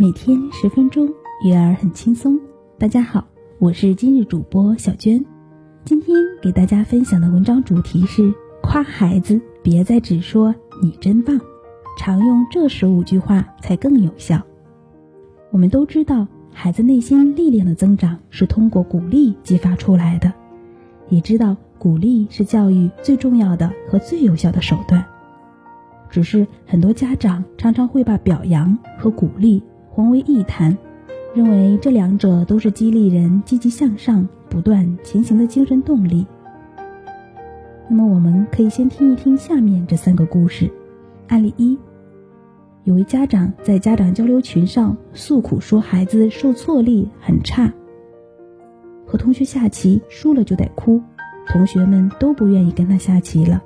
每天十分钟，育儿很轻松。大家好，我是今日主播小娟。今天给大家分享的文章主题是：夸孩子，别再只说你真棒，常用这十五句话才更有效。我们都知道，孩子内心力量的增长是通过鼓励激发出来的，也知道鼓励是教育最重要的和最有效的手段。只是很多家长常常会把表扬和鼓励混为一谈，认为这两者都是激励人积极向上、不断前行的精神动力。那么，我们可以先听一听下面这三个故事。案例一：有位家长在家长交流群上诉苦，说孩子受挫力很差，和同学下棋输了就得哭，同学们都不愿意跟他下棋了。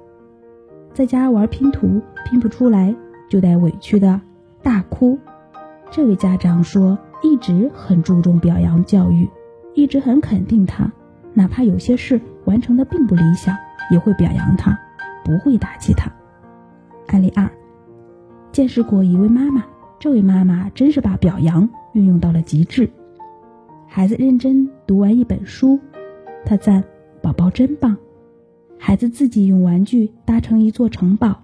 在家玩拼图，拼不出来就得委屈的大哭。这位家长说，一直很注重表扬教育，一直很肯定他，哪怕有些事完成的并不理想，也会表扬他，不会打击他。案例二，见识过一位妈妈，这位妈妈真是把表扬运用到了极致。孩子认真读完一本书，她赞宝宝真棒。孩子自己用玩具搭成一座城堡，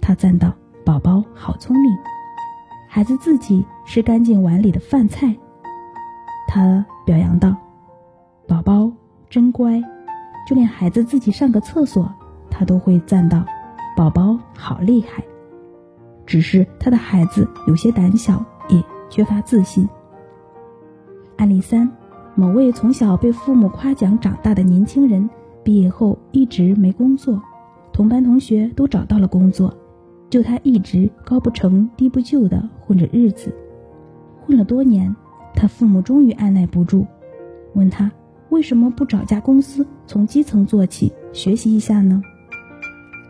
他赞道：“宝宝好聪明。”孩子自己吃干净碗里的饭菜，他表扬道：“宝宝真乖。”就连孩子自己上个厕所，他都会赞道：“宝宝好厉害。”只是他的孩子有些胆小，也缺乏自信。案例三：某位从小被父母夸奖长大的年轻人。毕业后一直没工作，同班同学都找到了工作，就他一直高不成低不就的混着日子。混了多年，他父母终于按耐不住，问他为什么不找家公司从基层做起，学习一下呢？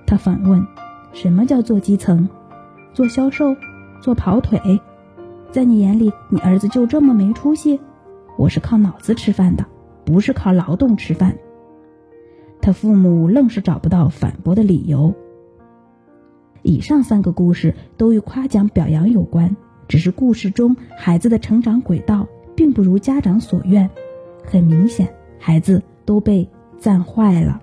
他反问：“什么叫做基层？做销售？做跑腿？在你眼里，你儿子就这么没出息？我是靠脑子吃饭的，不是靠劳动吃饭。”他父母愣是找不到反驳的理由。以上三个故事都与夸奖表扬有关，只是故事中孩子的成长轨道并不如家长所愿，很明显，孩子都被赞坏了。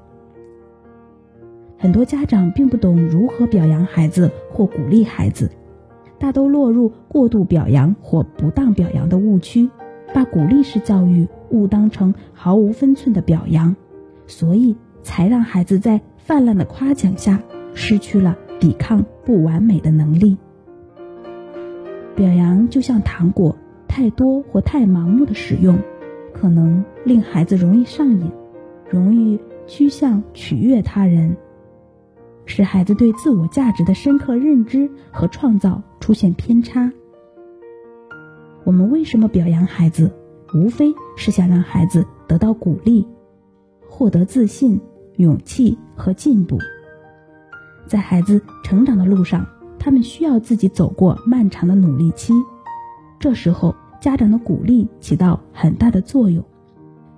很多家长并不懂如何表扬孩子或鼓励孩子，大都落入过度表扬或不当表扬的误区，把鼓励式教育误当成毫无分寸的表扬，所以。才让孩子在泛滥的夸奖下失去了抵抗不完美的能力。表扬就像糖果，太多或太盲目的使用，可能令孩子容易上瘾，容易趋向取悦他人，使孩子对自我价值的深刻认知和创造出现偏差。我们为什么表扬孩子？无非是想让孩子得到鼓励，获得自信。勇气和进步，在孩子成长的路上，他们需要自己走过漫长的努力期。这时候，家长的鼓励起到很大的作用，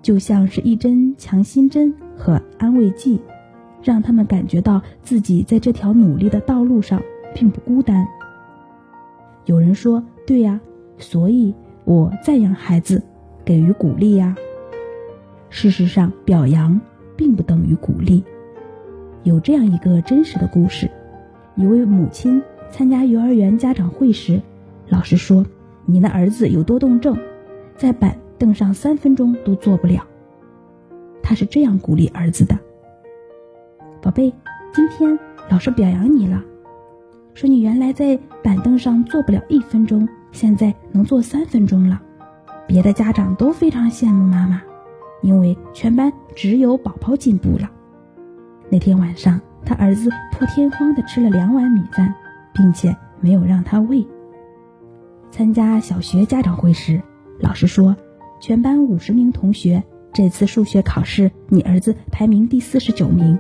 就像是一针强心针和安慰剂，让他们感觉到自己在这条努力的道路上并不孤单。有人说：“对呀，所以我赞扬孩子，给予鼓励呀。”事实上，表扬。并不等于鼓励。有这样一个真实的故事：一位母亲参加幼儿园家长会时，老师说：“你的儿子有多动症，在板凳上三分钟都坐不了。”他是这样鼓励儿子的：“宝贝，今天老师表扬你了，说你原来在板凳上坐不了一分钟，现在能坐三分钟了。别的家长都非常羡慕妈妈。”因为全班只有宝宝进步了。那天晚上，他儿子破天荒地吃了两碗米饭，并且没有让他喂。参加小学家长会时，老师说：“全班五十名同学，这次数学考试你儿子排名第四十九名，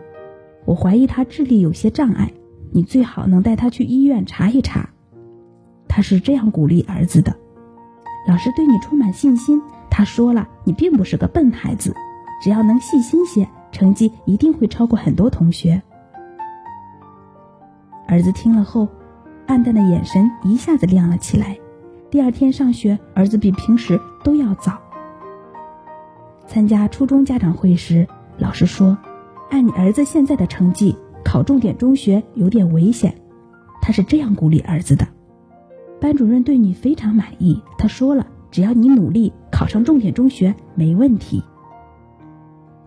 我怀疑他智力有些障碍，你最好能带他去医院查一查。”他是这样鼓励儿子的：“老师对你充满信心。”他说了：“你并不是个笨孩子，只要能细心些，成绩一定会超过很多同学。”儿子听了后，暗淡的眼神一下子亮了起来，第二天上学，儿子比平时都要早。参加初中家长会时，老师说：“按你儿子现在的成绩，考重点中学有点危险。”他是这样鼓励儿子的。班主任对你非常满意，他说了：“只要你努力，考上重点中学没问题。”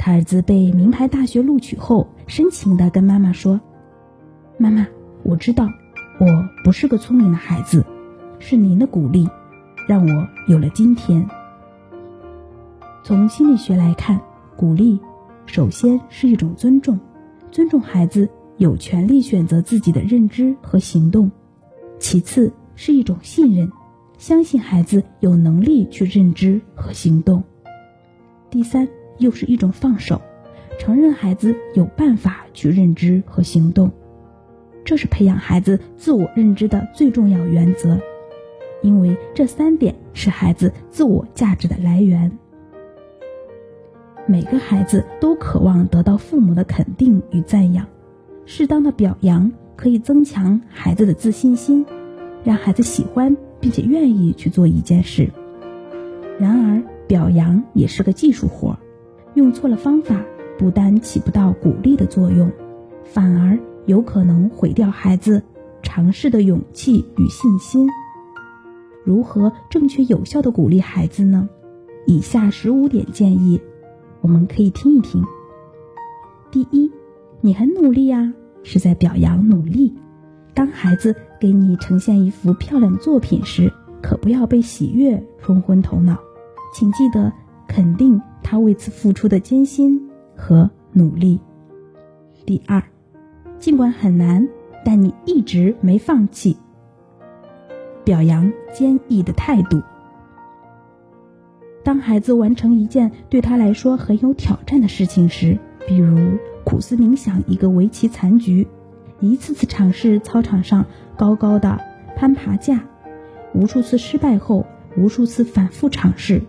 儿子被名牌大学录取后，深情地跟妈妈说：“妈妈，我知道我不是个聪明的孩子，是您的鼓励，让我有了今天。”从心理学来看，鼓励首先是一种尊重，尊重孩子有权利选择自己的认知和行动；其次是一种信任，相信孩子有能力去认知和行动；第三。又是一种放手，承认孩子有办法去认知和行动，这是培养孩子自我认知的最重要原则，因为这三点是孩子自我价值的来源。每个孩子都渴望得到父母的肯定与赞扬，适当的表扬可以增强孩子的自信心，让孩子喜欢并且愿意去做一件事。然而，表扬也是个技术活。用错了方法，不但起不到鼓励的作用，反而有可能毁掉孩子尝试的勇气与信心。如何正确有效的鼓励孩子呢？以下十五点建议，我们可以听一听。第一，你很努力呀，是在表扬努力。当孩子给你呈现一幅漂亮作品时，可不要被喜悦冲昏头脑，请记得肯定。他为此付出的艰辛和努力。第二，尽管很难，但你一直没放弃。表扬坚毅的态度。当孩子完成一件对他来说很有挑战的事情时，比如苦思冥想一个围棋残局，一次次尝试操场上高高的攀爬架，无数次失败后，无数次反复尝试。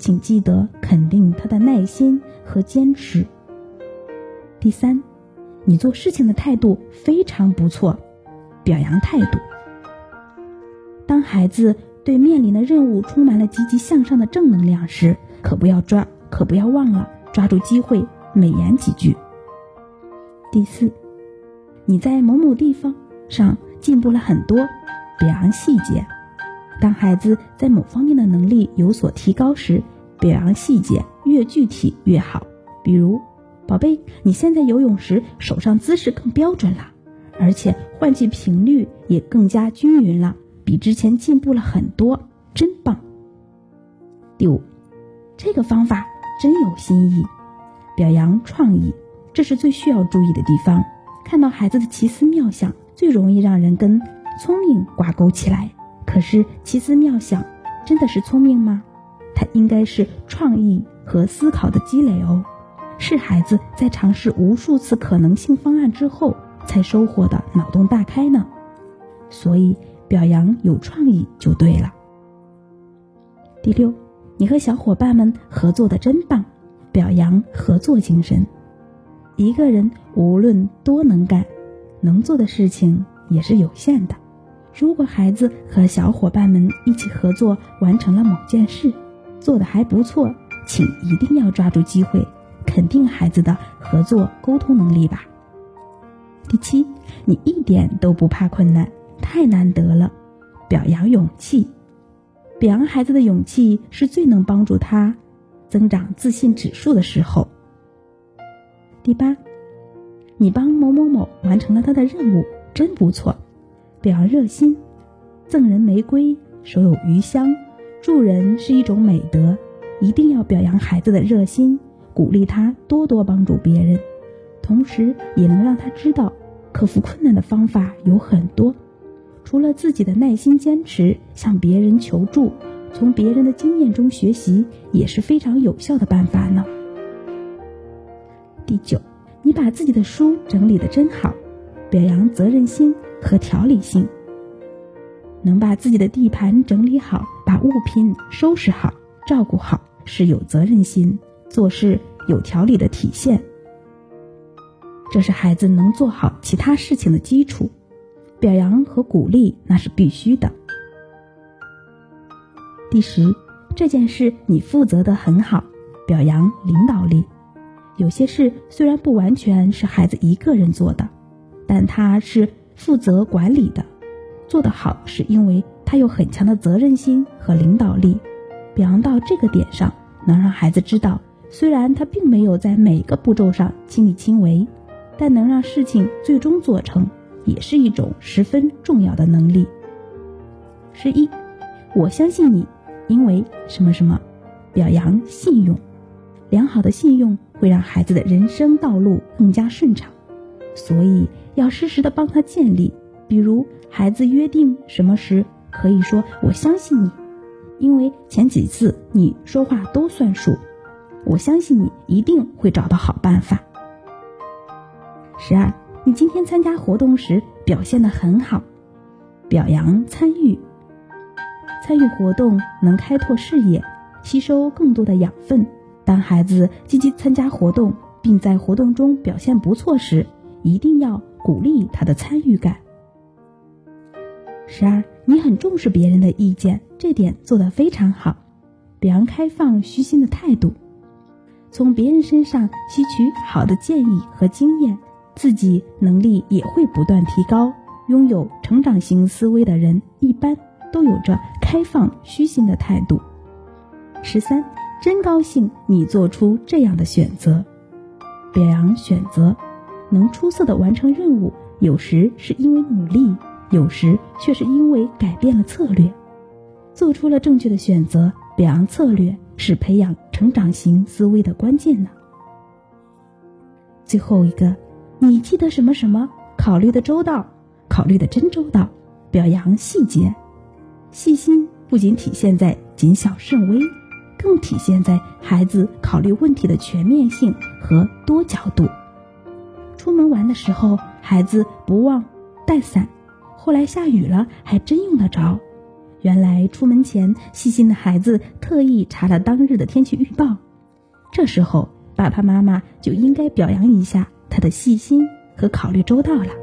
请记得肯定他的耐心和坚持。第三，你做事情的态度非常不错，表扬态度。当孩子对面临的任务充满了积极向上的正能量时，可不要抓，可不要忘了抓住机会美言几句。第四，你在某某地方上进步了很多，表扬细节。当孩子在某方面的能力有所提高时，表扬细节越具体越好。比如，宝贝，你现在游泳时手上姿势更标准了，而且换气频率也更加均匀了，比之前进步了很多，真棒。第五，这个方法真有新意。表扬创意，这是最需要注意的地方。看到孩子的奇思妙想，最容易让人跟聪明挂钩起来。可是奇思妙想真的是聪明吗？它应该是创意和思考的积累哦，是孩子在尝试无数次可能性方案之后才收获的脑洞大开呢。所以表扬有创意就对了。第六，你和小伙伴们合作的真棒，表扬合作精神。一个人无论多能干，能做的事情也是有限的。如果孩子和小伙伴们一起合作完成了某件事，做的还不错，请一定要抓住机会，肯定孩子的合作沟通能力吧。第七，你一点都不怕困难，太难得了，表扬勇气，表扬孩子的勇气是最能帮助他增长自信指数的时候。第八，你帮某某某完成了他的任务，真不错。表扬热心，赠人玫瑰，手有余香。助人是一种美德，一定要表扬孩子的热心，鼓励他多多帮助别人，同时也能让他知道，克服困难的方法有很多。除了自己的耐心坚持，向别人求助，从别人的经验中学习，也是非常有效的办法呢。第九，你把自己的书整理的真好，表扬责任心。和条理性，能把自己的地盘整理好，把物品收拾好，照顾好，是有责任心、做事有条理的体现。这是孩子能做好其他事情的基础。表扬和鼓励那是必须的。第十，这件事你负责的很好，表扬领导力。有些事虽然不完全是孩子一个人做的，但他是负责管理的，做得好是因为他有很强的责任心和领导力。表扬到这个点上，能让孩子知道，虽然他并没有在每个步骤上亲力亲为，但能让事情最终做成，也是一种十分重要的能力。十一，我相信你，因为什么什么，表扬信用，良好的信用。会让孩子的人生道路更加顺畅，所以要适时的帮他建立。比如，孩子约定什么时，可以说“我相信你”，因为前几次你说话都算数，我相信你一定会找到好办法。十二，你今天参加活动时表现的很好，表扬参与。参与活动能开拓视野，吸收更多的养分。当孩子积极参加活动，并在活动中表现不错时，一定要鼓励他的参与感。十二，你很重视别人的意见，这点做得非常好。表扬开放、虚心的态度，从别人身上吸取好的建议和经验，自己能力也会不断提高。拥有成长型思维的人，一般都有着开放、虚心的态度。十三。真高兴你做出这样的选择，表扬选择，能出色的完成任务，有时是因为努力，有时却是因为改变了策略，做出了正确的选择。表扬策略是培养成长型思维的关键呢。最后一个，你记得什么什么？考虑的周到，考虑的真周到。表扬细节，细心不仅体现在谨小慎微。更体现在孩子考虑问题的全面性和多角度。出门玩的时候，孩子不忘带伞，后来下雨了，还真用得着。原来出门前，细心的孩子特意查了当日的天气预报。这时候，爸爸妈妈就应该表扬一下他的细心和考虑周到了。